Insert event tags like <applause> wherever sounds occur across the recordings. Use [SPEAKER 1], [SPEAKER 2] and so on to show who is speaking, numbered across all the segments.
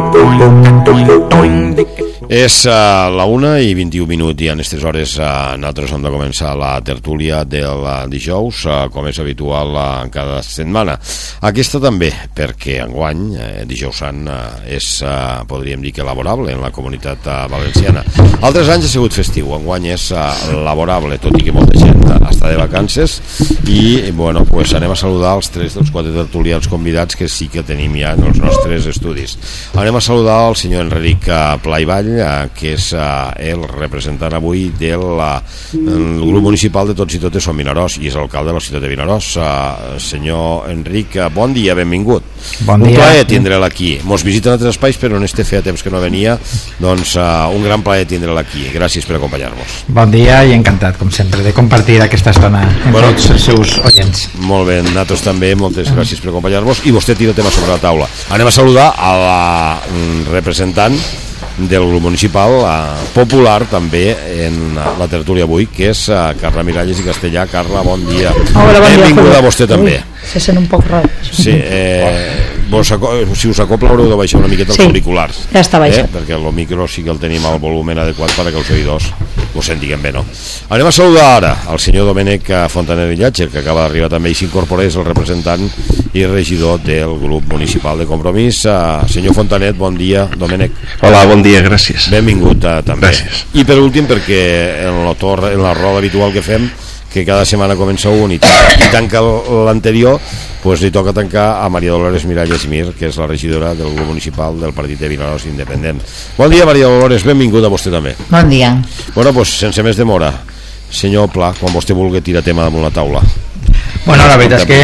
[SPEAKER 1] toing, toing, toing, És uh, la 1 i 21 minuts i en aquestes hores uh, nosaltres hem de començar la tertúlia del uh, dijous, uh, com és habitual uh, cada setmana. Aquesta també, perquè enguany, uh, dijous sant, uh, és, uh, podríem dir que laborable en la comunitat uh, valenciana. Altres anys ha sigut festiu, enguany és uh, laborable, tot i que molta gent està de vacances i, bueno, pues anem a saludar els tres dels quatre tertulians convidats que sí que tenim ja en els nostres estudis. Anem a saludar el senyor Enric Pla i Vall, eh, que és eh, el representant avui del eh, grup municipal de Tots i Totes som Vinaròs i és alcalde de la ciutat de Vinaròs eh, senyor Enric, eh, bon dia, benvingut.
[SPEAKER 2] Bon
[SPEAKER 1] dia.
[SPEAKER 2] un
[SPEAKER 1] plaer tindre'l aquí. Mos visita en altres espais però en este feia temps que no venia doncs eh, un gran plaer tindre'l aquí. Gràcies per acompanyar-nos
[SPEAKER 2] bon dia i encantat com sempre de compartir aquesta estona amb bueno, tots els seus oients.
[SPEAKER 1] molt bé, nosaltres també, moltes gràcies per acompanyar-nos i vostè tira tema sobre la taula. Anem a saludar a la mm, representant del grup municipal eh, popular també en la tertúlia avui que és eh, Carla Miralles i Castellà. Carla, bon dia,
[SPEAKER 3] Hola, bon
[SPEAKER 1] benvinguda
[SPEAKER 3] dia,
[SPEAKER 1] a vostè també.
[SPEAKER 3] Ui, se sent un poc rar
[SPEAKER 1] sí, eh, vos, si us acopla haureu de baixar una miqueta els
[SPEAKER 3] Sí,
[SPEAKER 1] auriculars
[SPEAKER 3] ja està baixat.
[SPEAKER 1] eh? perquè el micro sí que el tenim al volumen adequat perquè els oïdors ho sentiguem bé no? anem a saludar ara el senyor Domènec Fontaner Illatge que acaba d'arribar també i s'incorpora és el representant i regidor del grup municipal de compromís uh, senyor Fontanet, bon dia Domènec
[SPEAKER 4] Hola, bon dia, gràcies.
[SPEAKER 1] benvingut uh, també
[SPEAKER 4] Gràcies.
[SPEAKER 1] i per últim perquè en la, torre, en la roda habitual que fem que cada setmana comença un i, i tanca l'anterior pues li toca tancar a Maria Dolores Miralles Mir que és la regidora del grup municipal del Partit de Vinaròs Independent. Bon dia Maria Dolores, benvinguda a vostè també.
[SPEAKER 3] Bon dia.
[SPEAKER 1] bueno, pues sense més demora senyor Pla, quan vostè vulgui tirar tema damunt la taula.
[SPEAKER 2] Bueno, la veritat és que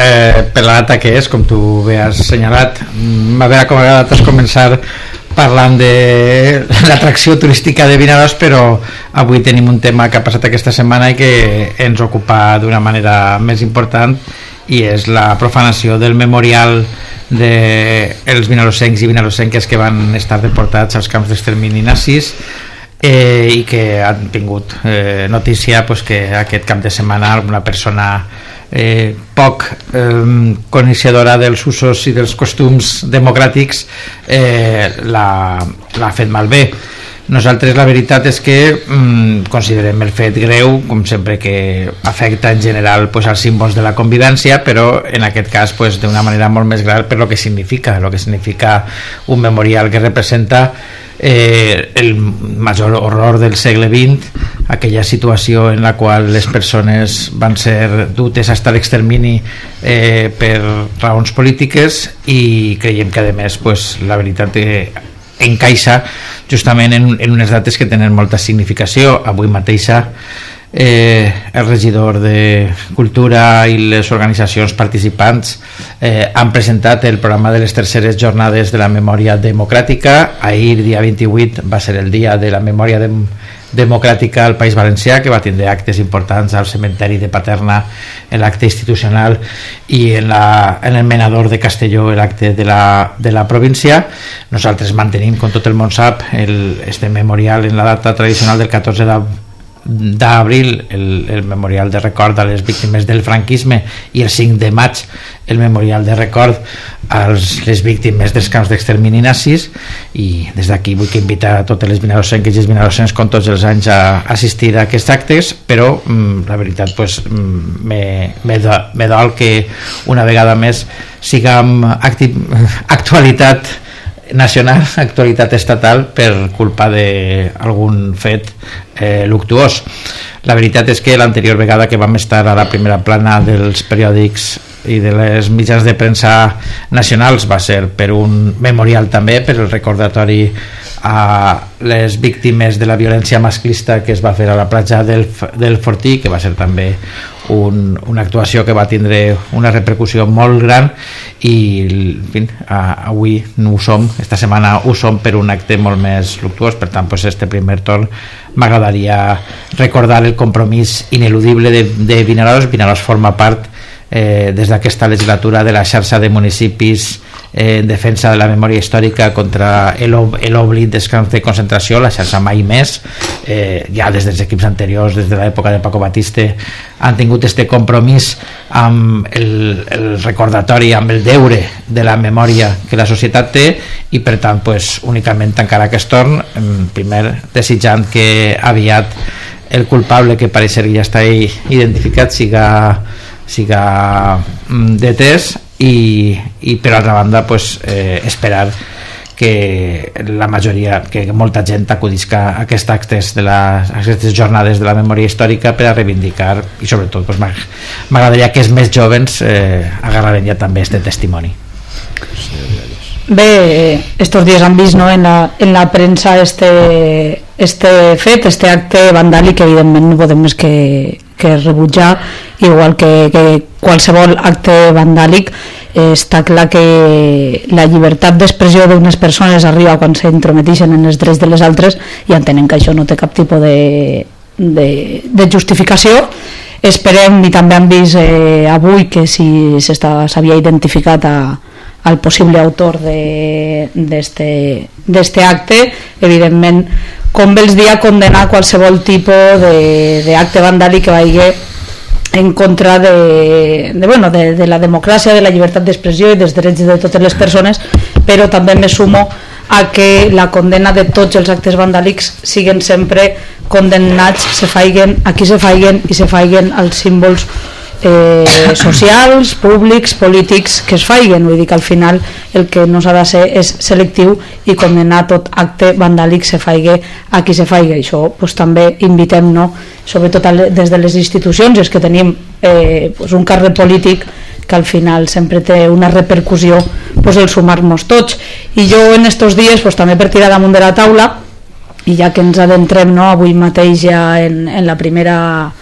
[SPEAKER 2] eh, per la data que és, com tu bé has assenyalat, m'haver acabat de començar parlant de <laughs> l'atracció turística de Vinaròs, però avui tenim un tema que ha passat aquesta setmana i que ens ocupa d'una manera més important i és la profanació del memorial de vinarossencs i vinarossenques que van estar deportats als camps d'extermini nazis eh, i que han tingut eh, notícia pues, que aquest cap de setmana una persona eh, poc eh, coneixedora dels usos i dels costums democràtics eh, l'ha fet malbé nosaltres la veritat és que mm, considerem el fet greu com sempre que afecta en general pues, els símbols de la convivència però en aquest cas pues, d'una manera molt més gran per lo que significa lo que significa un memorial que representa eh, el major horror del segle XX aquella situació en la qual les persones van ser dutes hasta l'extermini eh, per raons polítiques i creiem que a més pues, la veritat que encaixa justament en, en unes dates que tenen molta significació. Avui mateixa eh, el regidor de Cultura i les organitzacions participants eh, han presentat el programa de les terceres jornades de la memòria democràtica. Ahir dia 28 va ser el dia de la memòria de, democràtica al País Valencià que va tindre actes importants al cementeri de Paterna en l'acte institucional i en, la, en el menador de Castelló l'acte de, la, de la província. Nosaltres mantenim, com tot el món sap el, este memorial en la data tradicional del 14 de d'abril el, el memorial de record a les víctimes del franquisme i el 5 de maig el memorial de record a les víctimes dels camps d'extermini nazis. I des d'aquí vull invitar a totes les vinarossenques i els vinarossencs com tots els anys a assistir a aquests actes però mm, la veritat pues, mm, me, me, do, me dol que una vegada més siguem acti, <laughs> actualitat nacional, <laughs> actualitat estatal per culpa d'algun fet eh, luctuós. La veritat és que l'anterior vegada que vam estar a la primera plana dels periòdics i de les mitjans de premsa nacionals va ser per un memorial també, per el recordatori a les víctimes de la violència masclista que es va fer a la platja del, del Fortí, que va ser també un, una actuació que va tindre una repercussió molt gran i en fi, avui no ho som, esta setmana ho som per un acte molt més luctuós, per tant pues, este primer torn m'agradaria recordar el compromís ineludible de, de Vinaròs, Vinaròs forma part eh, des d'aquesta legislatura de la xarxa de municipis eh, en defensa de la memòria històrica contra l'oblit dels camps de concentració, la xarxa mai més eh, ja des dels equips anteriors des de l'època de Paco Batiste han tingut este compromís amb el, el recordatori, amb el deure de la memòria que la societat té i per tant pues, únicament tancar aquest torn primer desitjant que aviat el culpable que pareix que ja està identificat siga siga mm, detès i, i per altra banda pues, eh, esperar que la majoria, que molta gent acudisca a aquests actes de les, aquestes jornades de la memòria històrica per a reivindicar i sobretot pues, m'agradaria que els més jovens eh, agarraren ja també aquest testimoni.
[SPEAKER 3] Bé, estos dies han vist no, en, la, en la premsa este, este fet, este acte vandàlic que evidentment no podem més que, que rebutjar igual que, que qualsevol acte vandàlic eh, està clar que la llibertat d'expressió d'unes persones arriba quan s'intrometixen en els drets de les altres i entenen que això no té cap tipus de, de, de justificació. Esperem i també hem vist eh, avui que si s'havia identificat a, al possible autor d'este acte evidentment com bé els dia condenar qualsevol tipus d'acte vandàlic que vagi en contra de, de, bueno, de, de la democràcia, de la llibertat d'expressió i dels drets de totes les persones, però també me sumo a que la condena de tots els actes vandàlics siguen sempre condemnats, se faiguen, aquí se faiguen i se faiguen els símbols eh, socials, públics, polítics que es faiguen, vull dir que al final el que no s'ha de ser és selectiu i condenar tot acte vandàlic se faigue a qui se faigue, això pues, també invitem no? sobretot des de les institucions. És que tenim eh, pues, un càrrec polític que al final sempre té una repercussió pues, el sumar-nos tots. I jo en estos dies pues, també per tirar damunt de la taula i ja que ens adentrem no, avui mateix ja en, en la primera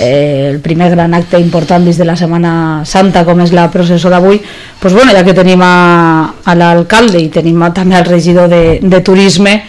[SPEAKER 3] eh, el primer gran acte important des de la Setmana Santa com és la processó d'avui doncs bueno, ja que tenim a, a l'alcalde i tenim a, també al regidor de, de turisme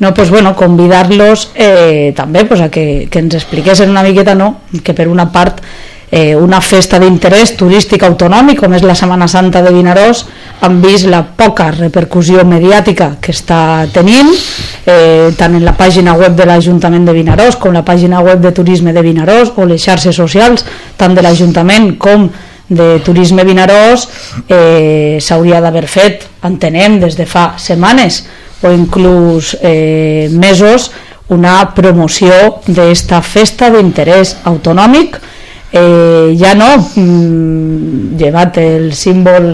[SPEAKER 3] no, pues bueno, convidar-los eh, també pues, a que, que ens expliquessin una miqueta no? que per una part eh, una festa d'interès turístic autonòmic com és la Setmana Santa de Vinaròs han vist la poca repercussió mediàtica que està tenint eh, tant en la pàgina web de l'Ajuntament de Vinaròs com la pàgina web de Turisme de Vinaròs o les xarxes socials tant de l'Ajuntament com de Turisme Vinaròs eh, s'hauria d'haver fet, entenem, des de fa setmanes o inclús eh, mesos una promoció d'esta festa d'interès autonòmic eh, ja no mm, llevat el símbol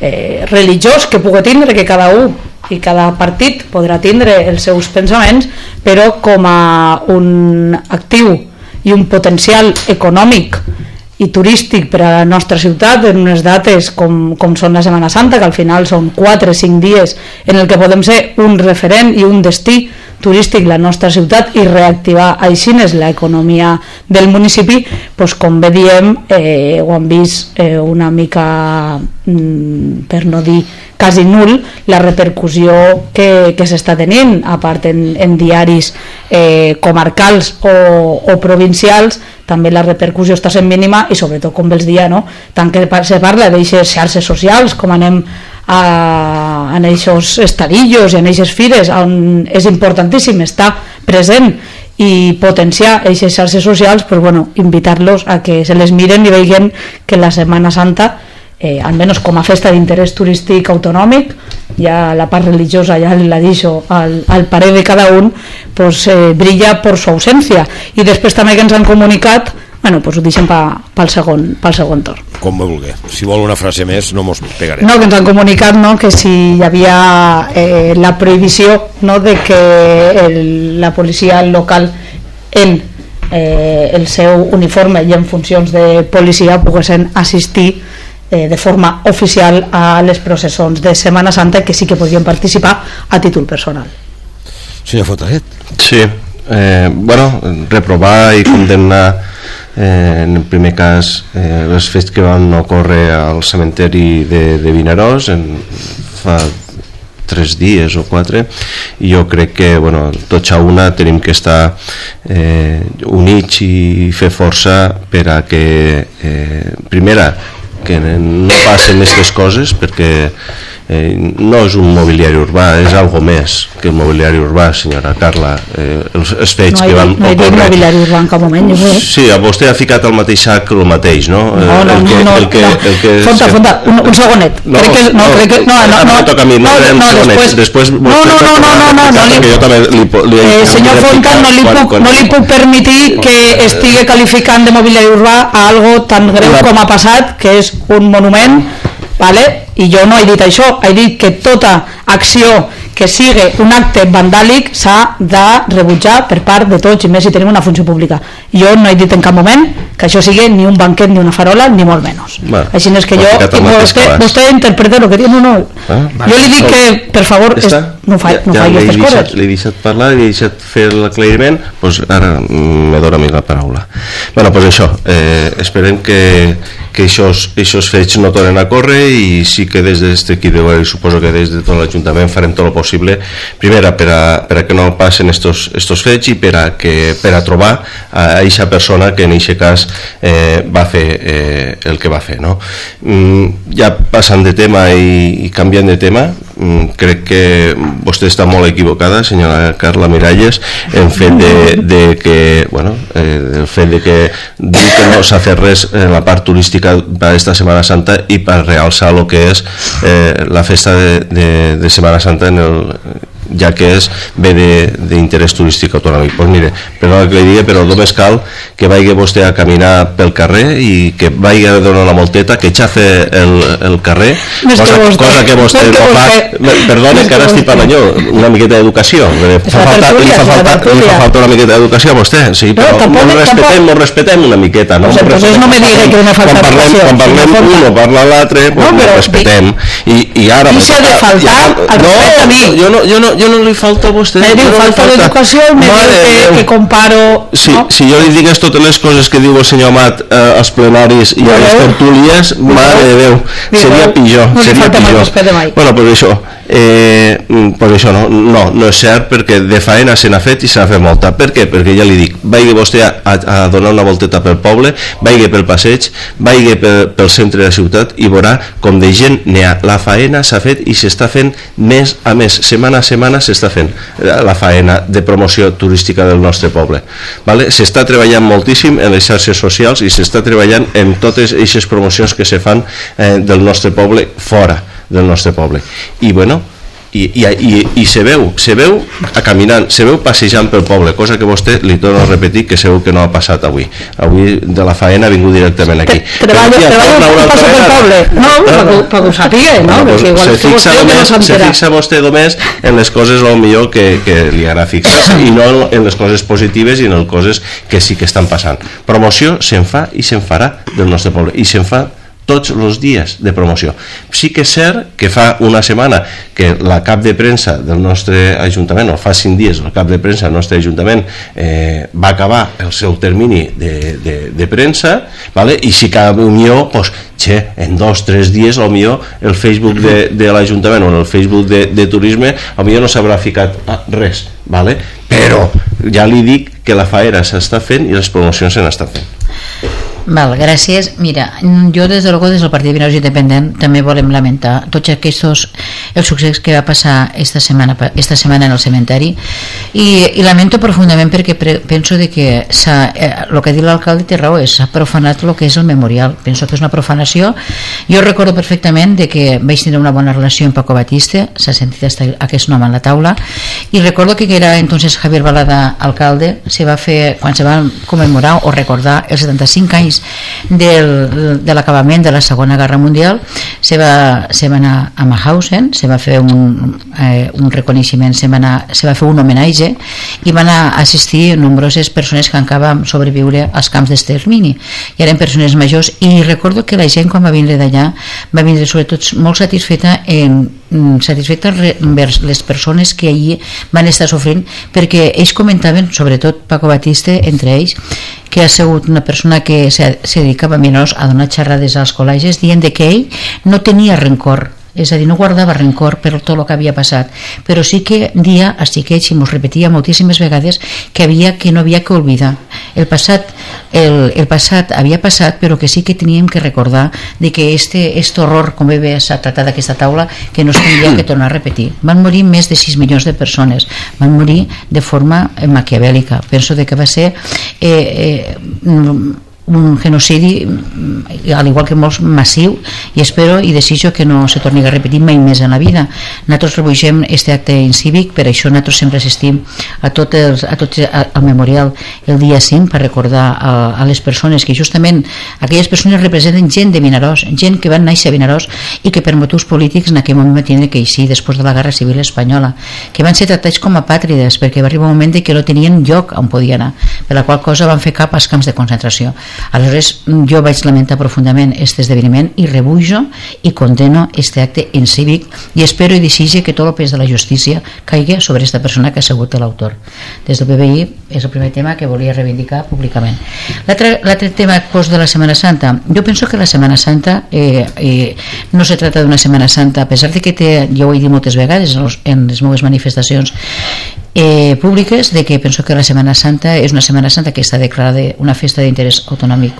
[SPEAKER 3] eh, religiós que pugui tindre que cada un i cada partit podrà tindre els seus pensaments però com a un actiu i un potencial econòmic i turístic per a la nostra ciutat en unes dates com, com són la Setmana Santa que al final són 4 o 5 dies en el que podem ser un referent i un destí turístic la nostra ciutat i reactivar així l'economia del municipi doncs com bé diem eh, ho hem vist eh, una mica mm, per no dir quasi nul la repercussió que, que s'està tenint a part en, en diaris eh, comarcals o, o provincials també la repercussió està sent mínima i sobretot com els dia no? tant que se parla d'aixes xarxes socials com anem a, en aquests estadillos i en aquestes fires on és importantíssim estar present i potenciar aquestes xarxes socials pues, bueno, invitar-los a que se les miren i vegin que la Setmana Santa eh, almenys com a festa d'interès turístic autonòmic ja la part religiosa ja la deixo al, al parer de cada un pues, eh, brilla per su ausència. I després també que ens han comunicat bueno, pues ho deixem pa, pel, segon, pel segon torn.
[SPEAKER 1] Com vulgui. Si vol una frase més, no mos pegarem.
[SPEAKER 3] No, que ens han comunicat no, que si hi havia eh, la prohibició no, de que el, la policia local en eh, el seu uniforme i en funcions de policia poguessin assistir eh, de forma oficial a les processons de Setmana Santa que sí que podien participar a títol personal.
[SPEAKER 1] Senyor Fotaret.
[SPEAKER 4] Sí, eh, bueno, reprovar i condemnar eh, en el primer cas eh, els fets que van ocórrer al cementeri de, de Vinaròs en, fa tres dies o quatre i jo crec que bueno, tots a una tenim que estar eh, units i fer força per a que eh, primera que no passen aquestes coses perquè eh, no és un mobiliari urbà, és algo més que el mobiliari urbà, senyora Carla. Eh, els, els fets
[SPEAKER 3] no
[SPEAKER 4] que van
[SPEAKER 3] no he dit mobiliari urbà en cap moment, jo crec.
[SPEAKER 4] Sí, a vostè ha ficat al mateix sac el mateix, no?
[SPEAKER 3] No, no,
[SPEAKER 4] el que,
[SPEAKER 3] no,
[SPEAKER 4] el que,
[SPEAKER 3] no.
[SPEAKER 4] El que
[SPEAKER 3] Fonta, fonta, un, un segonet.
[SPEAKER 4] No,
[SPEAKER 3] crec que, no,
[SPEAKER 4] no,
[SPEAKER 3] crec que, no, no, no,
[SPEAKER 4] toca a mi, no, no, no
[SPEAKER 3] després,
[SPEAKER 4] després
[SPEAKER 3] no, no, no, no, no, no, no, li,
[SPEAKER 4] jo també li, li,
[SPEAKER 3] eh, senyor Fonta, no li,
[SPEAKER 4] quan,
[SPEAKER 3] puc, no li puc permetir que estigui qualificant de mobiliari urbà a algo tan greu com ha passat, que és un monument, vale? i jo no he dit això, he dit que tota acció que sigui un acte vandàlic s'ha de rebutjar per part de tots i més si tenim una funció pública. Jo no he dit en cap moment que això sigui ni un banquet ni una farola, ni molt menys.
[SPEAKER 4] Bueno,
[SPEAKER 3] Així és que jo,
[SPEAKER 4] mateix
[SPEAKER 3] vostè, vostè interpreta el que diu, no, no.
[SPEAKER 4] Ah,
[SPEAKER 3] jo li dic
[SPEAKER 4] vale.
[SPEAKER 3] que, per favor, és,
[SPEAKER 4] Està?
[SPEAKER 3] no fa, no fa
[SPEAKER 4] l'he
[SPEAKER 3] aquestes
[SPEAKER 4] deixat,
[SPEAKER 3] coses.
[SPEAKER 4] L'he deixat parlar, l'he deixat fer l'aclariment, doncs ara mm, me dóna a mi la paraula. bueno, doncs això, eh, esperem que, que aquests, fets no tornen a córrer i sí que des equip de i suposo que des de tot l'Ajuntament farem tot el possible, primera, per a, per a que no passen estos, estos fets i per a, que, per a trobar a aquesta persona que en aquest cas eh, va fer eh, el que va fer. No? Mm, ja passant de tema i, i canviant de tema, mm, crec que vostè està molt equivocada, senyora Carla Miralles, en fet de, de que, bueno, eh, el fet de que diu que no s'ha fet res en la part turística per esta Setmana Santa i per realçar el que és eh, la festa de, de, de Setmana Santa en el, ja que és bé d'interès turístic autonòmic. Pues mire, perdona que li digui, però només cal que vagi vostè a caminar pel carrer i que vagi a donar la volteta, que xafe el, el carrer,
[SPEAKER 3] Més que
[SPEAKER 4] cosa,
[SPEAKER 3] vostè.
[SPEAKER 4] cosa que vostè
[SPEAKER 3] que
[SPEAKER 4] no fa... Perdona, que ara estic parlant jo, una miqueta d'educació. Fa falta, li fa falta, li fa falta una miqueta d'educació a vostè, sí,
[SPEAKER 3] No,
[SPEAKER 4] però
[SPEAKER 3] tampoc-
[SPEAKER 4] no respetem,
[SPEAKER 3] tampoc-
[SPEAKER 4] no respetem una miqueta, no?
[SPEAKER 3] Pues entonces no me diga que me falta
[SPEAKER 4] quan parlem,
[SPEAKER 3] educació,
[SPEAKER 4] quan parlem un o parla l'altre, pues
[SPEAKER 3] No,
[SPEAKER 4] no,
[SPEAKER 3] però
[SPEAKER 4] respetem. I, i ara...
[SPEAKER 3] S'ha de faltar al
[SPEAKER 4] no,
[SPEAKER 3] respecte a mi.
[SPEAKER 4] Jo no, jo, no, jo no li falto a vostè.
[SPEAKER 3] Me
[SPEAKER 4] jo
[SPEAKER 3] diu
[SPEAKER 4] no
[SPEAKER 3] falta
[SPEAKER 4] falta.
[SPEAKER 3] d'educació me
[SPEAKER 4] Mare
[SPEAKER 3] diu que, que comparo...
[SPEAKER 4] Si,
[SPEAKER 3] no?
[SPEAKER 4] si jo li digués totes les coses que diu el senyor Amat eh, als plenaris i a les tertúlies, mare de Déu, seria pitjor.
[SPEAKER 3] No
[SPEAKER 4] seria
[SPEAKER 3] falta mai
[SPEAKER 4] pitjor.
[SPEAKER 3] respecte mai.
[SPEAKER 4] Bueno, pues això, eh, mm, pues això no, no, no és cert perquè de faena se n'ha fet i se n'ha fet molta. Per què? Perquè ja li dic, vagi vostè a, a donar una volteta pel poble, vagi pel passeig, vagi pel, pel centre de la ciutat i veurà com de gent n'hi ha. La faena s'ha fet i s'està fent mes a mes, setmana a setmana s'està fent eh, la faena de promoció turística del nostre poble. Vale? S'està treballant moltíssim en les xarxes socials i s'està treballant en totes aquestes promocions que se fan eh, del nostre poble fora del nostre poble. I bueno, i, i, i, i se veu, se veu a caminant, se veu passejant pel poble, cosa que vostè li torno a repetir que segur que no ha passat avui. Avui de la faena ha vingut directament aquí. Però, torna una
[SPEAKER 3] un passo pel poble. No, per que, per que ho sàpiga, no?
[SPEAKER 4] Bueno,
[SPEAKER 3] Perquè igual
[SPEAKER 4] se fixa,
[SPEAKER 3] vostè que no
[SPEAKER 4] només, se fixa vostè només en les coses el millor que, que li agrada fixar-se i no en les coses positives i en les coses que sí que estan passant. Promoció se'n fa i se'n farà del nostre poble i se'n fa tots els dies de promoció. Sí que és cert que fa una setmana que la cap de premsa del nostre Ajuntament, o fa cinc dies el cap de premsa del nostre Ajuntament eh, va acabar el seu termini de, de, de premsa vale? i si cada unió pues, che, en dos, tres dies o millor el Facebook de, de l'Ajuntament o el Facebook de, de Turisme a millor no s'haurà ficat res vale? però ja li dic que la faena s'està fent i les promocions se n'estan fent
[SPEAKER 5] Val, gràcies. Mira, jo des de luego des del Partit de Vinaus Independent també volem lamentar tots aquests el succés que va passar esta setmana, esta setmana en el cementeri i, i lamento profundament perquè pre, penso de que s'ha, eh, el que ha dit l'alcalde té raó, s'ha profanat el que és el memorial. Penso que és una profanació. Jo recordo perfectament de que vaig tenir una bona relació amb Paco Batiste, s'ha sentit aquest nom a la taula, i recordo que era entonces Javier Balada alcalde, se va fer, quan se va commemorar o recordar els 75 anys del, de l'acabament de la Segona Guerra Mundial se va, se va anar a Mahausen se va fer un, eh, un reconeixement se va, anar, se va fer un homenatge i van assistir nombroses persones que encara van sobreviure als camps d'extermini. I eren persones majors i recordo que la gent quan va vindre d'allà va vindre sobretot molt satisfeta en, mm, satisfeta envers les persones que allí van estar sofrint perquè ells comentaven, sobretot Paco Batiste entre ells, que ha sigut una persona que se, dedicava menys a donar xerrades als col·legis dient que ell no tenia rencor és a dir, no guardava rencor per tot el que havia passat, però sí que dia a xiquets i mos repetia moltíssimes vegades que havia que no havia que oblidar. El passat, el, el passat havia passat, però que sí que teníem que recordar de que este, este horror, com bé s'ha tratat aquesta taula, que no s'hauria que tornar a repetir. Van morir més de 6 milions de persones, van morir de forma maquiavèlica. Penso de que va ser eh, eh, un genocidi mm, al igual que molts massiu i espero i desitjo que no se torni a repetir mai més en la vida. Nosaltres rebutgem este acte incívic per això nosaltres sempre assistim a tot, els, a tot al memorial el dia 5 per recordar a, a les persones que justament aquelles persones representen gent de Vinaròs gent que van néixer a Vinaròs i que per motius polítics en aquell moment tindre que eixir després de la Guerra Civil Espanyola que van ser tractats com a pàtrides perquè va arribar un moment que no tenien lloc on podien anar per la qual cosa van fer cap als camps de concentració Aleshores, jo vaig lamentar profundament aquest esdeveniment i rebujo i condeno este acte incívic i espero i desitge que tot el pes de la justícia caigui sobre aquesta persona que ha sigut l'autor. Des del BBI és el primer tema que volia reivindicar públicament. L'altre tema post de la Setmana Santa, jo penso que la Setmana Santa eh, eh, no se trata d'una Setmana Santa, a pesar de que té, jo ho he dit moltes vegades en les meves manifestacions, eh, públiques de que penso que la Setmana Santa és una Setmana Santa que està declarada una festa d'interès autonòmic.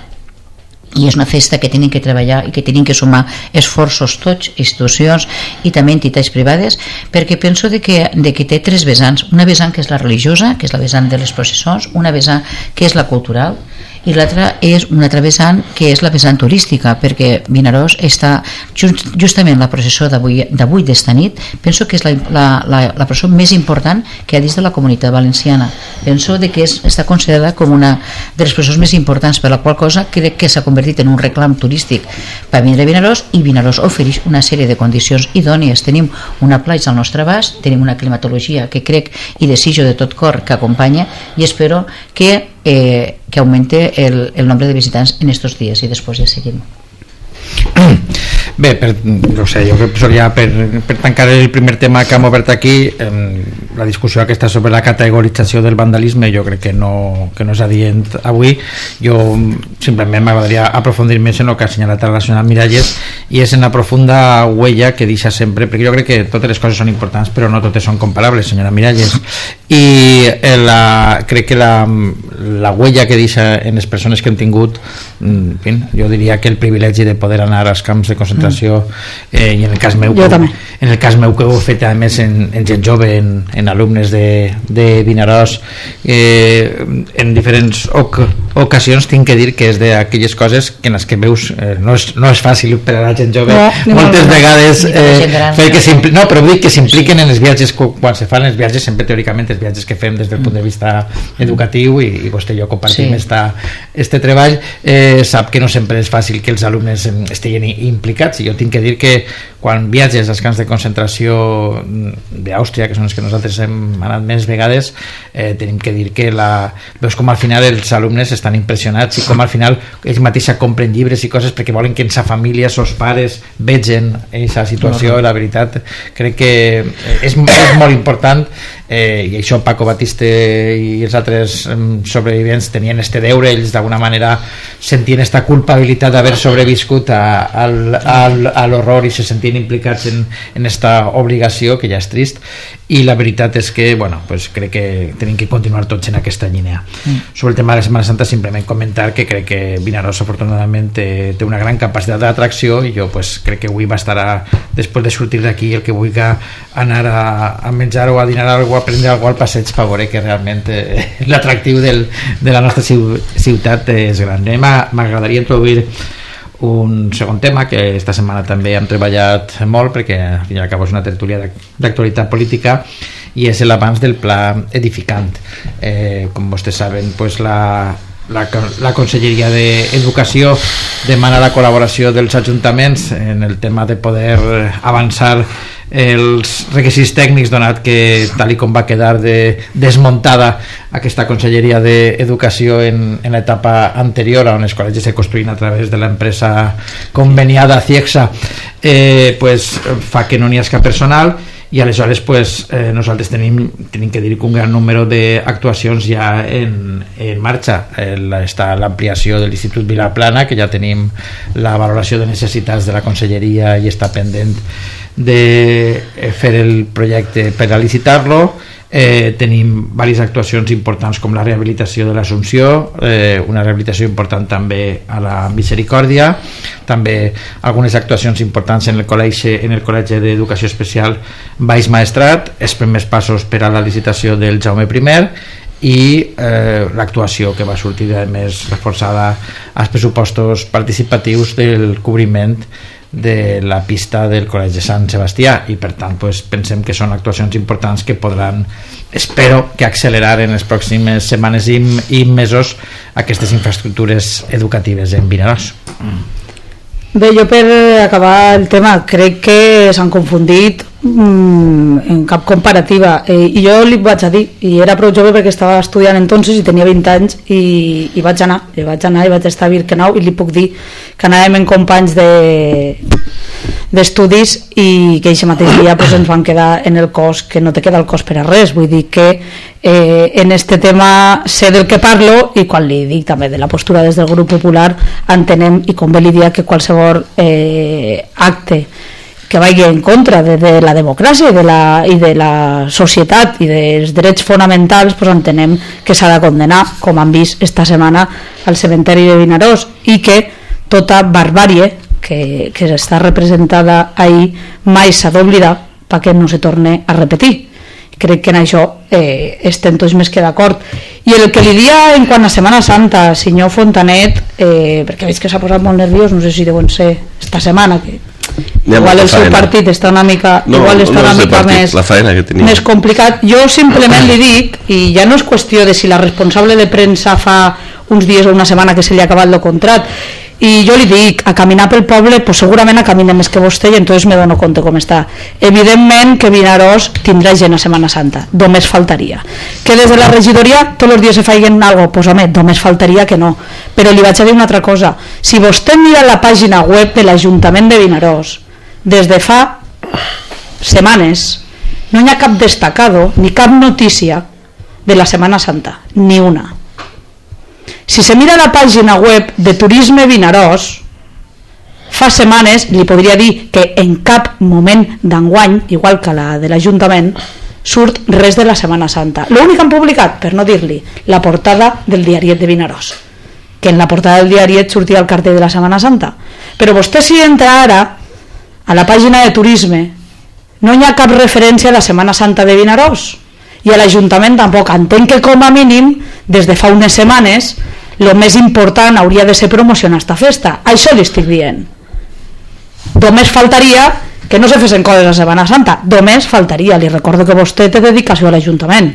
[SPEAKER 5] I és una festa que tenen que treballar i que tenen que sumar esforços tots, institucions i també entitats privades perquè penso de que, de que té tres vessants. Una vessant que és la religiosa, que és la vessant de les processons, una vessant que és la cultural i l'altra és una altra vessant que és la vessant turística perquè Vinaròs està just, justament la processó d'avui d'esta nit penso que és la, la, la, la processó més important que ha dins de la comunitat valenciana. Penso de que és, està considerada com una de les processons més importants per la qual cosa crec que s'ha convertit en un reclam turístic. Per vindre a Vinaròs i Vinaròs ofereix una sèrie de condicions idònies. Tenim una platja al nostre abast tenim una climatologia que crec i desitjo de tot cor que acompanya i espero que eh, que aumente el, el nombre de visitants en estos dies i després ja seguim. <clears throat>
[SPEAKER 2] Bé, per, no sé, jo crec que ja per, per tancar el primer tema que hem obert aquí, eh, la discussió aquesta sobre la categorització del vandalisme jo crec que no, que no és adient avui. Jo simplement m'agradaria aprofundir més en el que ha assenyalat la senyora Miralles i és en la profunda huella que deixa sempre, perquè jo crec que totes les coses són importants però no totes són comparables, senyora Miralles. I eh, la, crec que la, la huella que deixa en les persones que han tingut, mm, en fi, jo diria que el privilegi de poder anar als camps de concentració eh, i en el cas meu
[SPEAKER 3] jo també.
[SPEAKER 2] en el cas meu que ho he fet a més en, en gent jove en, en alumnes de, de Vinaròs eh, en diferents oc ocasions tinc que dir que és d'aquelles coses que en les que veus eh, no, és, no és fàcil per a la gent jove. No, moltes no, vegades eh, fer que no, però vull dir que s'impliquen en els viatges quan se fan els viatges sempre teòricament els viatges que fem des del punt de vista educatiu i, i vostè i jo compartim sí. esta, este treball. Eh, sap que no sempre és fàcil que els alumnes estiguin implicats i jo tinc que dir que quan viatges als camps de concentració d'Àustria, que són els que nosaltres hem anat més vegades, eh, tenim que dir que la, veus com al final els alumnes estan impressionats i com al final ells mateixos compren llibres i coses perquè volen que en sa família, sos pares, vegen aquesta situació, la veritat crec que és, és molt important eh, i això Paco Batiste i els altres sobrevivents tenien este deure, ells d'alguna manera sentien esta culpabilitat d'haver sobreviscut a, al, al, a l'horror i se sentien implicats en, en esta obligació que ja és trist i la veritat és que bueno, pues crec que tenim que continuar tots en aquesta línia mm. sobre el tema de la Setmana Santa simplement comentar que crec que Vinaròs afortunadament té, té una gran capacitat d'atracció i jo pues, crec que avui a, després de sortir d'aquí el que vulgui anar a, a menjar o a dinar alguna a prendre alguna al passeig per veure que realment eh, l'atractiu de la nostra ciutat és gran. M'agradaria introduir un segon tema que esta setmana també hem treballat molt perquè al final i és una tertúlia d'actualitat política i és l'abans del pla edificant eh, com vostès saben pues la, la, la Conselleria d'Educació demana la col·laboració dels ajuntaments en el tema de poder avançar els requisits tècnics donat que tal i com va quedar de, desmuntada aquesta conselleria d'Educació en, en l'etapa anterior on els col·legis se construïen a través de l'empresa conveniada CIEXA eh, pues, fa que no n'hi ha cap personal i aleshores pues, eh, nosaltres tenim, tenim que dir que un gran número d'actuacions ja en, en marxa. Eh, està l'ampliació de l'Institut Vilaplana que ja tenim la valoració de necessitats de la Conselleria i està pendent de eh, fer el projecte per a licitar-lo eh, tenim diverses actuacions importants com la rehabilitació de l'Assumpció eh, una rehabilitació important també a la Misericòrdia també algunes actuacions importants en el col·legi, en el col·legi d'Educació Especial Baix Maestrat els primers passos per a la licitació del Jaume I i eh, l'actuació que va sortir més reforçada als pressupostos participatius del cobriment de la pista del Col·legi Sant Sebastià i per tant pues, pensem que són actuacions importants que podran, espero que accelerar en les pròximes setmanes i, i mesos aquestes infraestructures educatives en Vinaròs.
[SPEAKER 3] Bé, jo per acabar el tema crec que s'han confundit en cap comparativa. Eh, i jo li vaig a dir i era prou jove perquè estava estudiant entonces i tenia 20 anys i, i vaig anar i vaig anar i vaig estar a Birkenau i li puc dir que anàvem en companys de d'estudis i que aquest mateix dia pues, ens van quedar en el cos que no te queda el cos per a res. Vull dir que eh, en este tema sé del que parlo i quan li dic també de la postura des del grup popular entenem i com bé li dia que qualsevol eh, acte que vagi en contra de, de la democràcia i de la, i de la societat i dels drets fonamentals pues entenem que s'ha de condenar com han vist esta setmana al cementeri de Vinaròs i que tota barbàrie que, que està representada ahir mai s'ha d'oblidar perquè no se torne a repetir. Crec que en això eh, estem tots més que d'acord. I el que li dia en quant a Setmana Santa senyor Fontanet eh, perquè veig que s'ha posat molt nerviós no sé si deuen ser esta setmana que igual el seu partit està una mica
[SPEAKER 4] no,
[SPEAKER 3] igual està
[SPEAKER 4] no
[SPEAKER 3] una mica
[SPEAKER 4] partit,
[SPEAKER 3] més,
[SPEAKER 4] la feina que tenia.
[SPEAKER 3] més complicat jo simplement li dic i ja no és qüestió de si la responsable de premsa fa uns dies o una setmana que se li ha acabat el contrat i jo li dic, a caminar pel poble pues segurament a caminar més que vostè i entonces me dono compte com està. Evidentment que Vinaròs tindrà gent a Setmana Santa només faltaria. Que des de la regidoria tots els dies se faiguen algo pues home, només faltaria que no. Però li vaig a dir una altra cosa. Si vostè mira la pàgina web de l'Ajuntament de Vinaròs des de fa setmanes no hi ha cap destacado ni cap notícia de la Setmana Santa ni una si se mira la pàgina web de Turisme Vinaròs, fa setmanes li podria dir que en cap moment d'enguany, igual que la de l'Ajuntament, surt res de la Setmana Santa. L'únic que han publicat, per no dir-li, la portada del diariet de Vinaròs, que en la portada del diariet sortia el cartell de la Setmana Santa. Però vostè si entra ara a la pàgina de Turisme, no hi ha cap referència a la Setmana Santa de Vinaròs i a l'Ajuntament tampoc. Entenc que com a mínim, des de fa unes setmanes, el més important hauria de ser promocionar esta festa. Això li estic dient. Només faltaria que no se fessin coses a Setmana Santa. Només faltaria. Li recordo que vostè té dedicació a l'Ajuntament.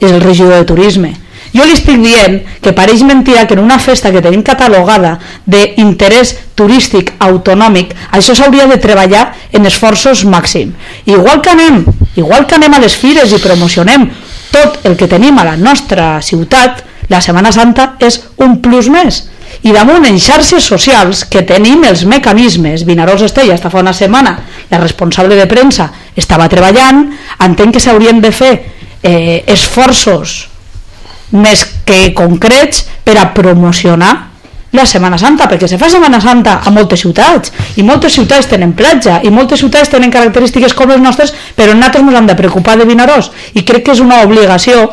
[SPEAKER 3] És el regidor de Turisme. Jo li estic dient que pareix mentira que en una festa que tenim catalogada d'interès turístic autonòmic això s'hauria de treballar en esforços màxim. Igual que anem, igual que anem a les fires i promocionem tot el que tenim a la nostra ciutat, la Setmana Santa és un plus més. I damunt en xarxes socials que tenim els mecanismes. Vinaròs Estella està fa una setmana la responsable de premsa estava treballant entenc que s'haurien de fer eh, esforços més que concrets per a promocionar la Setmana Santa, perquè se fa Setmana Santa a moltes ciutats, i moltes ciutats tenen platja, i moltes ciutats tenen característiques com les nostres, però nosaltres ens hem de preocupar de Vinaròs, i crec que és una obligació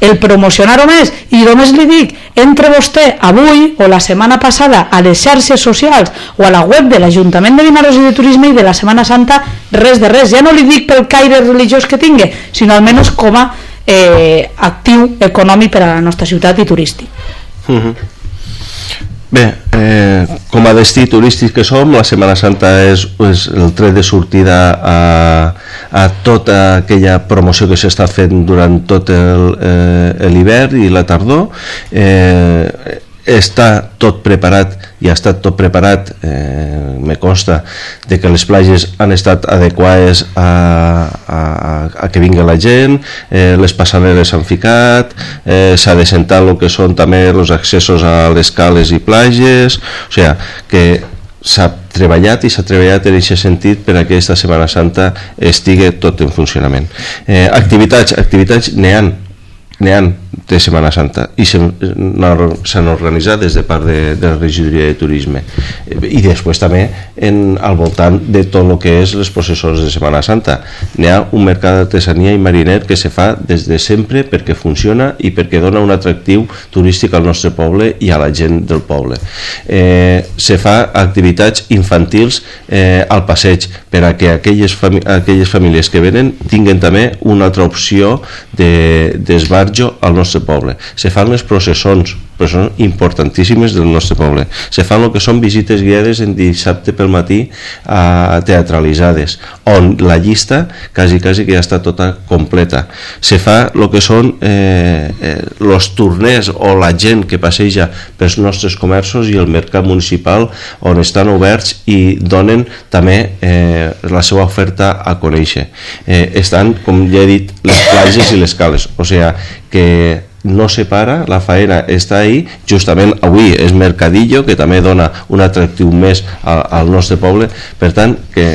[SPEAKER 3] el promocionar-ho més i només li dic, entre vostè avui o la setmana passada a les xarxes socials o a la web de l'Ajuntament de Vinaròs i de Turisme i de la Setmana Santa res de res, ja no li dic pel caire religiós que tingui, sinó almenys com a eh, actiu econòmic per a la nostra ciutat i turístic
[SPEAKER 4] Uh -huh. Bé, eh, com a destí turístic que som, la Setmana Santa és, és el tret de sortida a, a tota aquella promoció que s'està fent durant tot eh, l'hivern i la tardor. Eh, està tot preparat i ha estat tot preparat eh, me consta de que les platges han estat adequades a, a, a que vingui la gent eh, les passaneres s'han ficat eh, s'ha de sentar el que són també els accessos a les cales i platges o sigui que s'ha treballat i s'ha treballat en aquest sentit per a que aquesta Setmana Santa estigui tot en funcionament. Eh, activitats, activitats n'hi ha, n'hi ha de Setmana Santa i s'han organitzat des de part de, de la regidoria de turisme. I després també en, al voltant de tot el que és les processons de Setmana Santa. N'hi ha un mercat d'artesania i mariner que se fa des de sempre perquè funciona i perquè dona un atractiu turístic al nostre poble i a la gent del poble. Eh, se fa activitats infantils eh, al passeig per a que aquelles, aquelles famílies que venen tinguen també una altra opció d'esbarjo de, al nostre nostre poble. Se fan les processons, processons importantíssimes del nostre poble. Se fan el que són visites guiades en dissabte pel matí a teatralitzades, on la llista quasi, quasi que ja està tota completa. Se fa el que són eh, eh, torners o la gent que passeja pels nostres comerços i el mercat municipal on estan oberts i donen també eh, la seva oferta a conèixer. Eh, estan, com ja he dit, les platges i les cales, o sigui que no se para, la faena està ahí, justament avui és Mercadillo, que també dona un atractiu més al, al nostre poble, per tant, que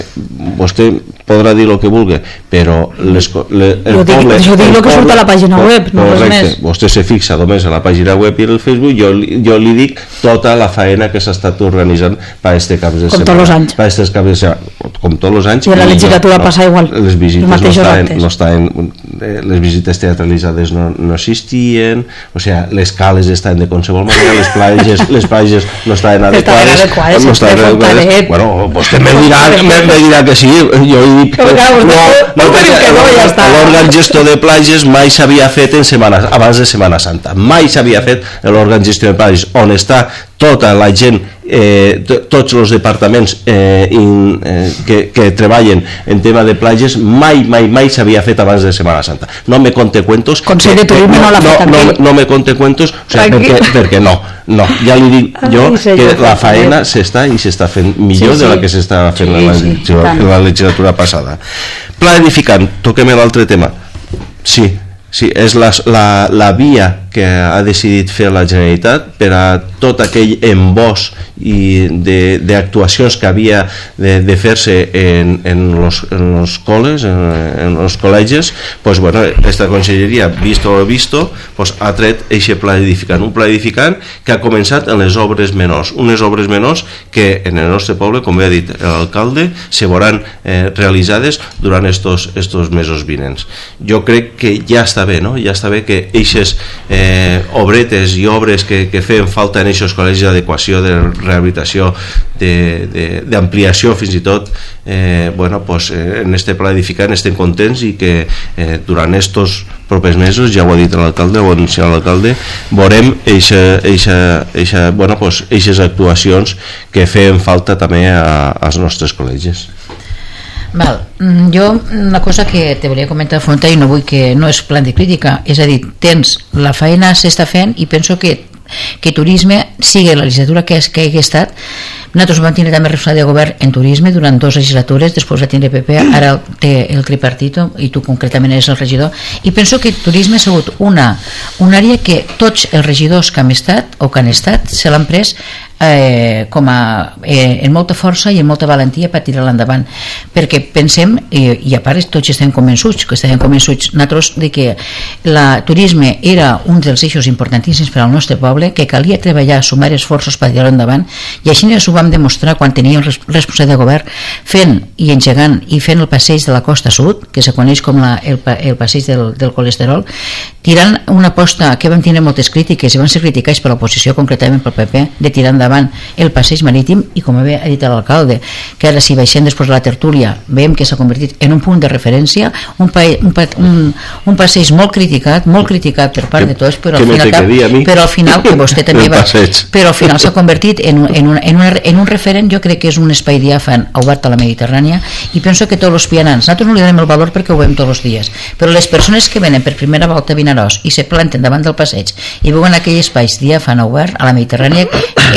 [SPEAKER 4] vostè podrà dir el que vulgui, però les, le, el
[SPEAKER 3] jo dic,
[SPEAKER 4] poble...
[SPEAKER 3] Jo dic el que surt a la pàgina web, no res més.
[SPEAKER 4] Vostè se fixa només a la pàgina web i el Facebook, jo, jo li dic tota la faena que s'ha estat organitzant per este cap de
[SPEAKER 3] com
[SPEAKER 4] setmana.
[SPEAKER 3] Com tots els anys.
[SPEAKER 4] Per estes caps de setmana, com tots els anys.
[SPEAKER 3] I a la legislatura no, passa igual.
[SPEAKER 4] Les visites no estaven, no estaven, eh, les visites teatralitzades no, no existien, o sigui, les cales estaven de qualsevol manera, les platges, les platges no estaven adequades.
[SPEAKER 3] Estaven adequades,
[SPEAKER 4] no estaven adequades. Bueno, vostè me dirà, me, me dirà que sí, jo dic, no, no, no l'òrgan gestor de platges mai s'havia fet en setmana, abans de Setmana Santa. Mai s'havia fet l'òrgan gestor de platges on està tota la gent eh, tots els departaments eh, in, eh, que, que treballen en tema de platges mai, mai, mai s'havia fet abans de Setmana Santa. No me conte cuentos
[SPEAKER 3] Consell de Turisme no, no l'ha fet
[SPEAKER 4] no, no, no me conte cuentos o sea, perquè, perquè no, no, ja li dic jo Ai, que la faena s'està i s'està fent millor sí, sí. de la que s'està fent sí, la, sí, la, la legislatura passada. Planificant, toquem l'altre tema. Sí, sí, és la, la, la via que ha decidit fer la Generalitat per a tot aquell embòs i d'actuacions que havia de, de fer-se en, en, los, en los coles, en, en los col·legis, pues, bueno, esta conselleria, visto lo visto, pues, ha tret aquest pla edificant, un pla edificant que ha començat en les obres menors, unes obres menors que en el nostre poble, com ha dit l'alcalde, se veuran eh, realitzades durant estos, estos mesos vinents. Jo crec que ja està bé, no? ja està bé que eixes eh, obretes i obres que, que feien falta en aquests col·legis d'adequació, de rehabilitació, d'ampliació fins i tot, eh, bueno, pues, eh, en este pla edificant estem contents i que eh, durant estos propers mesos, ja ho ha dit l'alcalde, ho ha l'alcalde, veurem eixa, eixa, eixa, bueno, pues, eixes actuacions que feien falta també a, als nostres col·legis.
[SPEAKER 5] Val. Mm, jo una cosa que te volia comentar fronta i no vull que no és plan de crítica és a dir, tens la feina s'està fent i penso que que turisme sigui la legislatura que, és, que hagi estat nosaltres vam tenir també responsable de govern en turisme durant dues legislatures, després va tenir PP, ara té el tripartito i tu concretament eres el regidor, i penso que turisme ha sigut una, una àrea que tots els regidors que han estat o que han estat se l'han pres eh, com a, eh, en molta força i en molta valentia per tirar-la endavant. Perquè pensem, eh, i a part tots estem convençuts, que estem convençuts nosaltres de que la turisme era un dels eixos importantíssims per al nostre poble, que calia treballar, sumar esforços per tirar-lo endavant i així ho vam demostrar quan teníem responsable de govern fent i engegant i fent el passeig de la costa sud, que se coneix com la, el, el passeig del, del colesterol tirant una aposta que vam tenir moltes crítiques i van ser criticats per l'oposició concretament pel PP, de tirar endavant endavant el passeig marítim i com ha dit l'alcalde que ara si baixem després de la tertúlia veiem que s'ha convertit en un punt de referència un, pa, un, pa, un, un passeig molt criticat, molt criticat per part que, de tots però al, final, cap, però al final que vostè <laughs> també va, però al final s'ha convertit en un, en, un, en, una, en un referent jo crec que és un espai diàfan obert a la Mediterrània i penso que tots els pianants nosaltres no li donem el valor perquè ho veiem tots els dies però les persones que venen per primera volta a Vinaròs i se planten davant del passeig i veuen aquell espai diàfan obert a la Mediterrània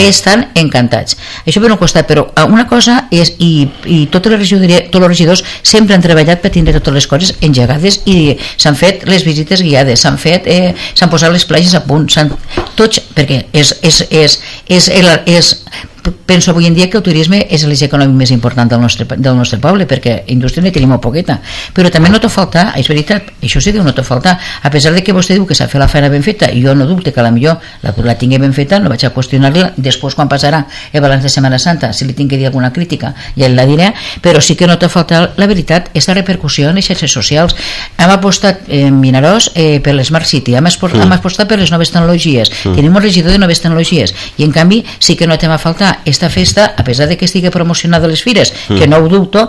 [SPEAKER 5] és estan encantats. Això per un costat, però eh, una cosa és, i, i regidoria, tots els regidors sempre han treballat per tindre totes les coses engegades i s'han fet les visites guiades, s'han fet, eh, s'han posat les platges a punt, tots, perquè és, és, és, és, és, és penso avui en dia que el turisme és l'eix econòmic més important del nostre, del nostre poble perquè indústria ne tenim molt poqueta. Però també no t'ho falta, és veritat això sí diu no t'ho falta, a pesar de que vostè diu que s'ha fet la feina ben feta jo no dubte que la millor la, la tingui ben feta, no vaig a qüestionar-la. Després quan passarà el balanç de Setmana Santa si li tinc que dir alguna crítica ja la diré. Però sí que no t'ha faltat la veritat aquesta repercussió en les xarxes socials hem apostat en Vinaròs eh, per l'Smart City hem, mm. hem apostat per les noves tecnologies. Mm. tenim un regidor de noves tecnologies. I en canvi sí que no t'hem a faltar esta festa a pesar de que estigui promocionada a les fires mm. que no ho dubto,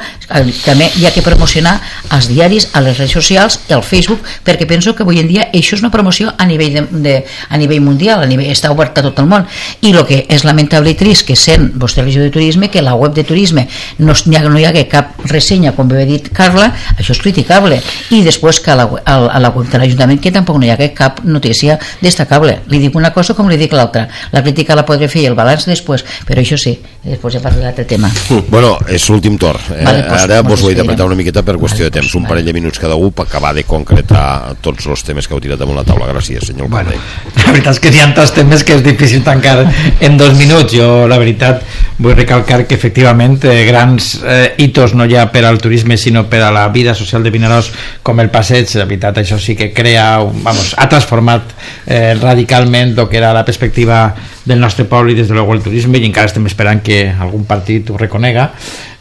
[SPEAKER 5] també hi ha que promocionar als diaris, a les redes socials i al Facebook, perquè penso que avui en dia això és una promoció a nivell, de, de, a nivell mundial, a nivell, està obert a tot el món. I el que és lamentable i trist que sent vostè regió de turisme, que la web de turisme no, hi ha, no hi ha cap ressenya com havia dit Carla, això és criticable. I després que a la, a, a la web de l'Ajuntament que tampoc no hi ha cap notícia destacable. Li dic una cosa com li dic l'altra. La crítica la podré fer i el balanç després però això sí, després ja parlaré d'altre tema.
[SPEAKER 1] Bueno, és l'últim torn. Eh? vale, pues, ara vos ho he d'apretar una miqueta per qüestió vale, de temps un parell de minuts cada un per acabar de concretar tots els temes que heu tirat damunt la taula. Gràcies senyor
[SPEAKER 2] bueno, <laughs> la veritat és que hi ha tants temes que és difícil tancar en dos minuts. Jo la veritat vull recalcar que efectivament eh, grans eh, hitos no ja per al turisme sinó per a la vida social de Vinaròs com el passeig, la veritat això sí que crea, vamos, ha transformat eh, radicalment el que era la perspectiva del nostre poble i des de luego el turisme i encara estem esperant que algun partit ho reconega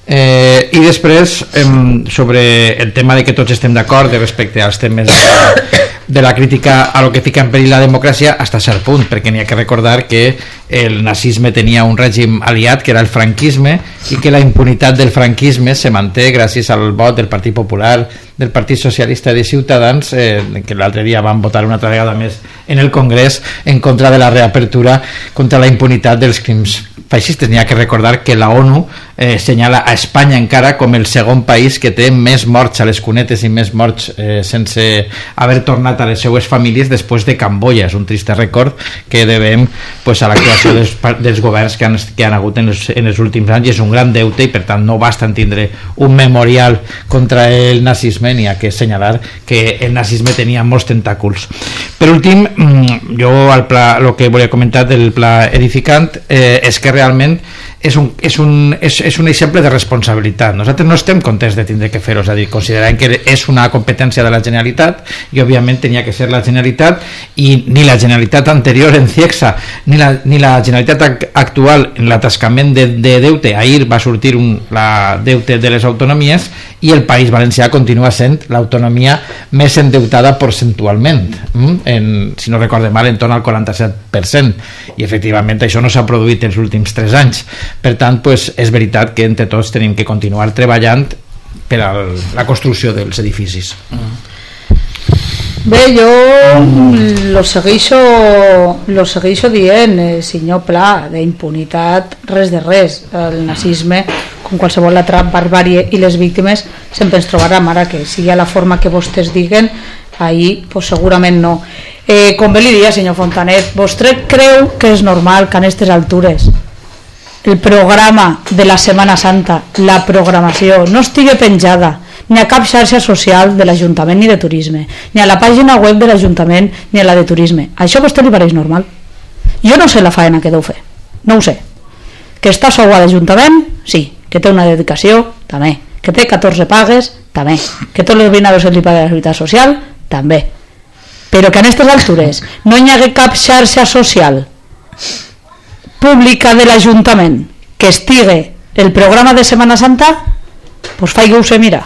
[SPEAKER 2] Eh, I després, eh, sobre el tema de que tots estem d'acord respecte als temes de, de la crítica a lo que fica en perill la democràcia fins a cert punt, perquè n'hi ha que recordar que el nazisme tenia un règim aliat que era el franquisme i que la impunitat del franquisme se manté gràcies al vot del Partit Popular, del Partit Socialista de Ciutadans, eh, que l'altre dia van votar una altra vegada més en el Congrés en contra de la reapertura contra la impunitat dels crims feixistes. N'hi ha que recordar que la ONU eh, senyala a Espanya encara com el segon país que té més morts a les cunetes i més morts eh, sense haver tornat a les seues famílies després de Camboya. És un trist record que devem pues, a l'actuació dels, dels governs que han, que han hagut en els, en els últims anys i és un gran deute i per tant no bastant tindre un memorial contra el nazisme ni ha que assenyalar que el nazisme tenia molts tentáculos. Per últim, mm, jo el pla, el que volia comentar del pla edificant eh, és que realment és un, és, un, és, és un exemple de responsabilitat. Nosaltres no estem contents de tindre que fer-ho, és a dir, considerem que és una competència de la Generalitat i òbviament tenia que ser la Generalitat i ni la Generalitat anterior en CIEXA ni la, ni la Generalitat actual en l'atascament de, de deute, ahir va sortir un, la deute de les autonomies i el País Valencià continua sent l'autonomia més endeutada percentualment mm? en, si no recorde mal en torn al 47% i efectivament això no s'ha produït els últims 3 anys per tant pues, és veritat que entre tots tenim que continuar treballant per a la construcció dels edificis mm.
[SPEAKER 3] Bé, jo lo segueixo, lo segueixo dient, eh, senyor Pla, d'impunitat, res de res. El nazisme, com qualsevol altra barbàrie i les víctimes, sempre ens trobarem ara que sigui la forma que vostès diguen, ahir pues, segurament no. Eh, com bé li dia, senyor Fontanet, vostè creu que és normal que en aquestes altures el programa de la Setmana Santa, la programació, no estigui penjada ni a cap xarxa social de l'Ajuntament ni de Turisme, ni a la pàgina web de l'Ajuntament ni a la de Turisme. Això a vostè li pareix normal? Jo no sé la faena que deu fer, no ho sé. Que està sou a l'Ajuntament? Sí. Que té una dedicació? També. Que té 14 pagues? També. Que tots els vinadors li paga la Seguretat Social? També. Però que en aquestes altures no hi hagi cap xarxa social pública de l'Ajuntament que estigui el programa de Setmana Santa, pues faigui-ho mira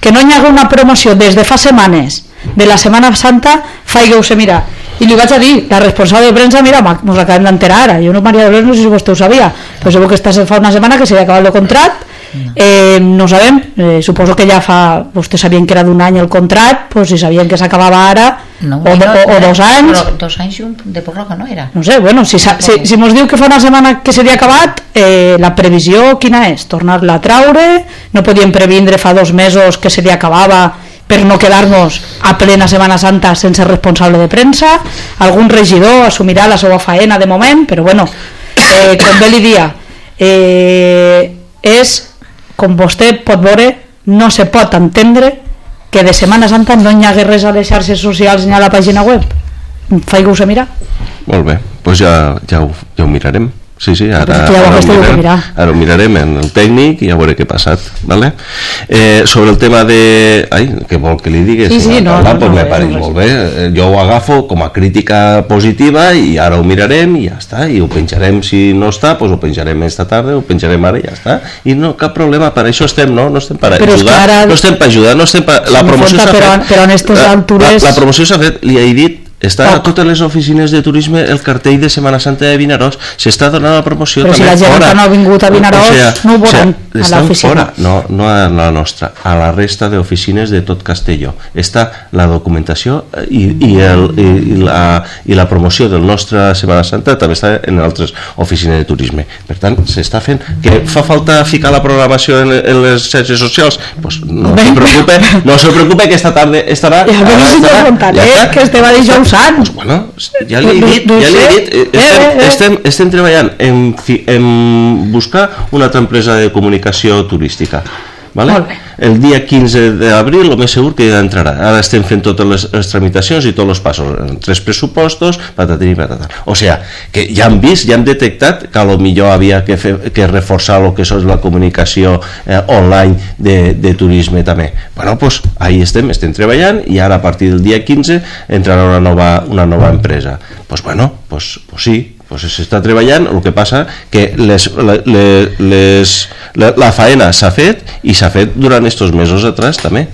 [SPEAKER 3] que no hi hagués una promoció des de fa setmanes de la Setmana Santa, faigueu-se mirar. I li vaig a dir, la responsable de premsa, mira, ens acabem d'enterar ara, jo no, Maria Dolors, no sé si vostè ho sabia, però segur que està fa una setmana que s'ha acabat el contracte, eh, no sabem, eh, suposo que ja fa, vostès sabien que era d'un any el contracte, pues, si sabien que s'acabava ara,
[SPEAKER 5] no,
[SPEAKER 3] o,
[SPEAKER 5] no,
[SPEAKER 3] o, o dos anys...
[SPEAKER 5] Però dos anys de pròrroga no era?
[SPEAKER 3] No sé, bueno, si, si, si mos diu que fa una setmana que seria acabat, eh, la previsió quina és? Tornar-la a traure? No podíem previndre fa dos mesos que seria acabava per no quedar-nos a plena Setmana Santa sense responsable de premsa? Algun regidor assumirà la seva faena de moment, però bueno, eh, com bé li dia, eh, és, com vostè pot veure, no se pot entendre que de Setmana Santa no hi hagués res a les xarxes socials ni a la pàgina web. Faigeu-se mirar.
[SPEAKER 4] Molt bé, doncs ja, ja, ho, ja ho mirarem. Sí, sí, ara,
[SPEAKER 3] Però
[SPEAKER 4] ara, ho mirarem,
[SPEAKER 3] mirar.
[SPEAKER 4] ara ho mirarem en el tècnic i a veure què ha passat. ¿vale? Eh, sobre el tema de... Ai, què vol que li digues?
[SPEAKER 3] Sí, sí,
[SPEAKER 4] La
[SPEAKER 3] no, no,
[SPEAKER 4] pues
[SPEAKER 3] no,
[SPEAKER 4] me
[SPEAKER 3] res,
[SPEAKER 4] pareix
[SPEAKER 3] no,
[SPEAKER 4] molt bé. Eh, Jo ho agafo com a crítica positiva i ara ho mirarem i ja està. I ho penjarem si no està, pues ho penjarem esta tarda, ho penjarem ara i ja està. I no, cap problema, per això estem, no? No estem per
[SPEAKER 3] Però
[SPEAKER 4] ajudar,
[SPEAKER 3] ara-
[SPEAKER 4] no estem per ajudar, no estem per... La promoció s'ha
[SPEAKER 3] però-
[SPEAKER 4] fet...
[SPEAKER 3] però en estes
[SPEAKER 4] la,
[SPEAKER 3] altures-
[SPEAKER 4] La, la promoció s'ha fet, li he dit, està a totes les oficines de turisme el cartell de Setmana Santa de Vinaròs s'està donant la promoció
[SPEAKER 3] Però si
[SPEAKER 4] també
[SPEAKER 3] la gent
[SPEAKER 4] fora.
[SPEAKER 3] que no ha vingut a Vinaròs no ho veuran a
[SPEAKER 4] estan
[SPEAKER 3] l'oficina.
[SPEAKER 4] fora, no, no a la nostra a la resta d'oficines de tot Castelló està la documentació i, i, el, i, i, la, i la promoció del nostre Setmana Santa també està en altres oficines de turisme per tant s'està fent que fa falta ficar la programació en, en les xarxes socials pues no se preocupe no se preocupe que esta tarda estarà
[SPEAKER 3] Ja
[SPEAKER 4] ara
[SPEAKER 3] veus, senyor
[SPEAKER 4] estarà,
[SPEAKER 3] Fontanet,
[SPEAKER 4] ja està.
[SPEAKER 3] que estem a dijous sant.
[SPEAKER 4] Pues bueno, ja li he
[SPEAKER 3] No-
[SPEAKER 4] dit,
[SPEAKER 3] no
[SPEAKER 4] ja li he
[SPEAKER 3] sé.
[SPEAKER 4] dit, eh,
[SPEAKER 3] Eh,
[SPEAKER 4] estem,
[SPEAKER 3] eh, eh.
[SPEAKER 4] estem, estem treballant en, en buscar una altra empresa de comunicació turística. Vale? El dia 15 d'abril, el més segur que ja entrarà. Ara estem fent totes les, les tramitacions i tots els passos, tres pressupostos, patatín i. O sigui, que ja hem vist, ja hem detectat que a lo millor havia que, fer, que reforçar el que és la comunicació eh, online de, de turisme també. Bueno, doncs ahí estem, estem treballant i ara a partir del dia 15 entrarà una nova, una nova empresa. Doncs bueno, pues, pues sí, pues s'està treballant, el que passa que les, la- le- les, la, la faena s'ha fet i s'ha fet durant estos mesos atrás també.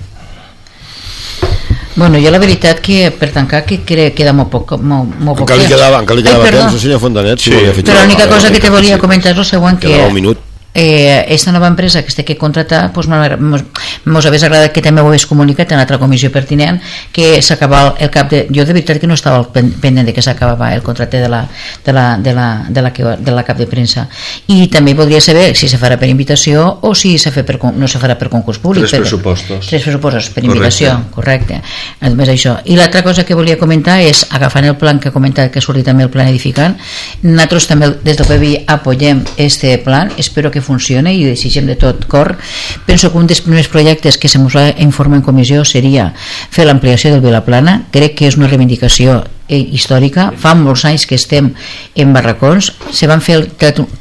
[SPEAKER 5] Bueno, jo la veritat que per tancar que crec que queda molt poc, molt, molt poc
[SPEAKER 1] Encara li quedava, encara li quedava
[SPEAKER 5] Ai, perdó.
[SPEAKER 1] temps, senyor Fontanet, si
[SPEAKER 4] Sí.
[SPEAKER 5] Però l'única cosa que te volia comentar és el següent, que
[SPEAKER 1] Quedava un minut.
[SPEAKER 5] Eh, esta nova empresa que es té que contractar pues, mos, hagués agradat que també ho hagués comunicat en l'altra comissió pertinent que s'acabava el cap de... Jo de veritat que no estava pendent de que s'acabava el contracte de la, de, la, de, la, de, la, que- de la cap de premsa i també voldria saber si se farà per invitació o si se fa per, no se farà per concurs públic
[SPEAKER 4] Tres
[SPEAKER 5] per,
[SPEAKER 4] pressupostos.
[SPEAKER 5] tres pressupostos per
[SPEAKER 4] Correcte.
[SPEAKER 5] invitació correcte, només això i l'altra cosa que volia comentar és agafant el plan que ha comentat que ha sortit també el plan edificant nosaltres també des del PBI apoyem este plan, espero que funcione i desitgem de tot cor. Penso que un dels primers projectes que se ens va informar en comissió seria fer l'ampliació del Vilaplana. Crec que és una reivindicació històrica, fa molts anys que estem en barracons, se van fer el,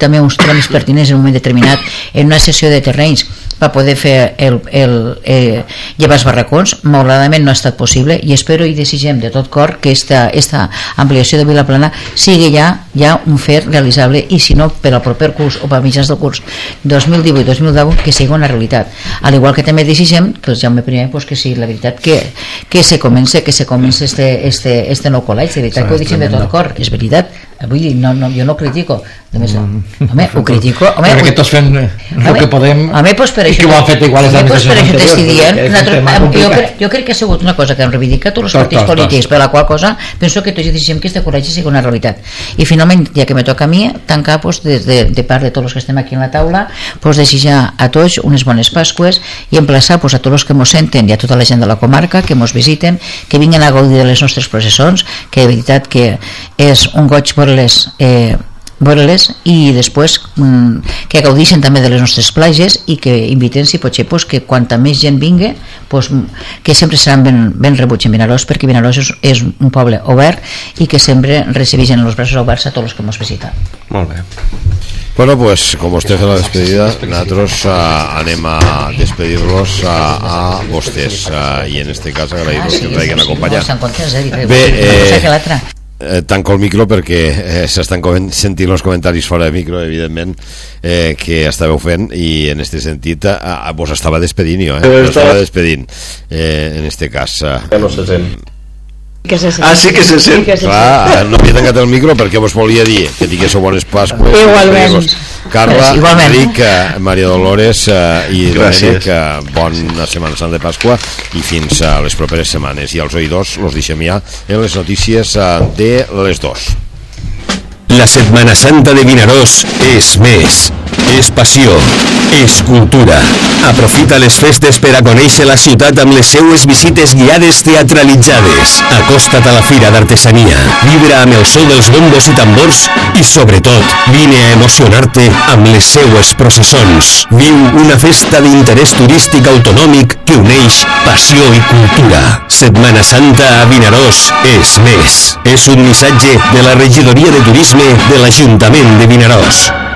[SPEAKER 5] també uns tràmits pertinents en un moment determinat en una sessió de terrenys per poder fer el, el, eh, llevar els barracons, malauradament no ha estat possible i espero i desitgem de tot cor que esta, esta ampliació de Vilaplana sigui ja, ja un fet realitzable i si no per al proper curs o per mitjans del curs 2018-2019 que sigui una realitat. Al igual que també desitgem que el Jaume I pues, que sigui la veritat que, que se comence que se comence este, este, este nou col·legi de veritat que ho deixem de tot cor. és veritat. Vull dir, no, no, jo no critico. Només, home, ho critico. Home, ho-
[SPEAKER 2] tots fem el
[SPEAKER 5] Home,
[SPEAKER 2] que podem.
[SPEAKER 5] home, pues per
[SPEAKER 2] i
[SPEAKER 5] això,
[SPEAKER 2] que ho han fet igual les
[SPEAKER 5] pues per
[SPEAKER 2] administracions
[SPEAKER 5] dient,
[SPEAKER 2] anteriors, perquè
[SPEAKER 5] jo, jo crec que ha sigut una cosa que han reivindicat tots els partits polítics, per la qual cosa penso que tots desitgem que este col·legi sigui una realitat. I finalment, ja que me toca a mi, tancar pues, des de, de part de tots els que estem aquí en la taula, pues, desitjar a tots unes bones Pasques i emplaçar pues, a tots els que mos senten i a tota la gent de la comarca que mos visiten, que vinguin a gaudir de les nostres processons, que de veritat que és un goig veure-les eh, veure-les i després mm, que gaudixen també de les nostres platges i que inviten si pot ser pues, que quanta més gent vingui pues, que sempre seran ben, ben rebuts en Vinaròs perquè Vinaròs és, és un poble obert i que sempre recibeixen els braços oberts a tots els que ens visiten
[SPEAKER 4] Molt bé.
[SPEAKER 1] Bueno, pues como usted hace la despedida, nosotros uh, anem a despedir-los a, a vostès uh, i en este cas agrair-los que ens hagin acompanyat.
[SPEAKER 5] eh?
[SPEAKER 1] Bé, eh,
[SPEAKER 5] eh...
[SPEAKER 1] Eh, tanco el micro perquè eh, s'estan sentint els comentaris fora de micro, evidentment, eh, que estàveu fent i en este sentit eh, eh, vos estava despedint jo, eh? Vos estava despedint eh, en este cas. Eh.
[SPEAKER 4] Ja no se sent.
[SPEAKER 3] Que se sent.
[SPEAKER 4] Ah, sí que se sent.
[SPEAKER 3] Sí que se sent.
[SPEAKER 1] Clar, no havia tancat el micro perquè vos volia dir que tinguéssiu bones Pasques.
[SPEAKER 3] Igualment.
[SPEAKER 1] Carla,
[SPEAKER 5] Igualment.
[SPEAKER 1] Enric, eh, Maria Dolores eh, i
[SPEAKER 4] Gràcies.
[SPEAKER 1] Domènec, eh, bona Setmana Santa de Pasqua i fins a les properes setmanes. I als oïdors los deixem ja en les notícies eh, de les dos.
[SPEAKER 6] La Setmana Santa de Vinaròs és més. És passió, és cultura. Aprofita les festes per a conèixer la ciutat amb les seues visites guiades teatralitzades. Acosta't a la Fira d'Artesania, vibra amb el so dels bombos i tambors i, sobretot, vine a emocionar-te amb les seues processons. Viu una festa d'interès turístic autonòmic que uneix passió i cultura. Setmana Santa a Vinaròs és més. És un missatge de la Regidoria de Turisme FM de l'Ajuntament de Vinaròs.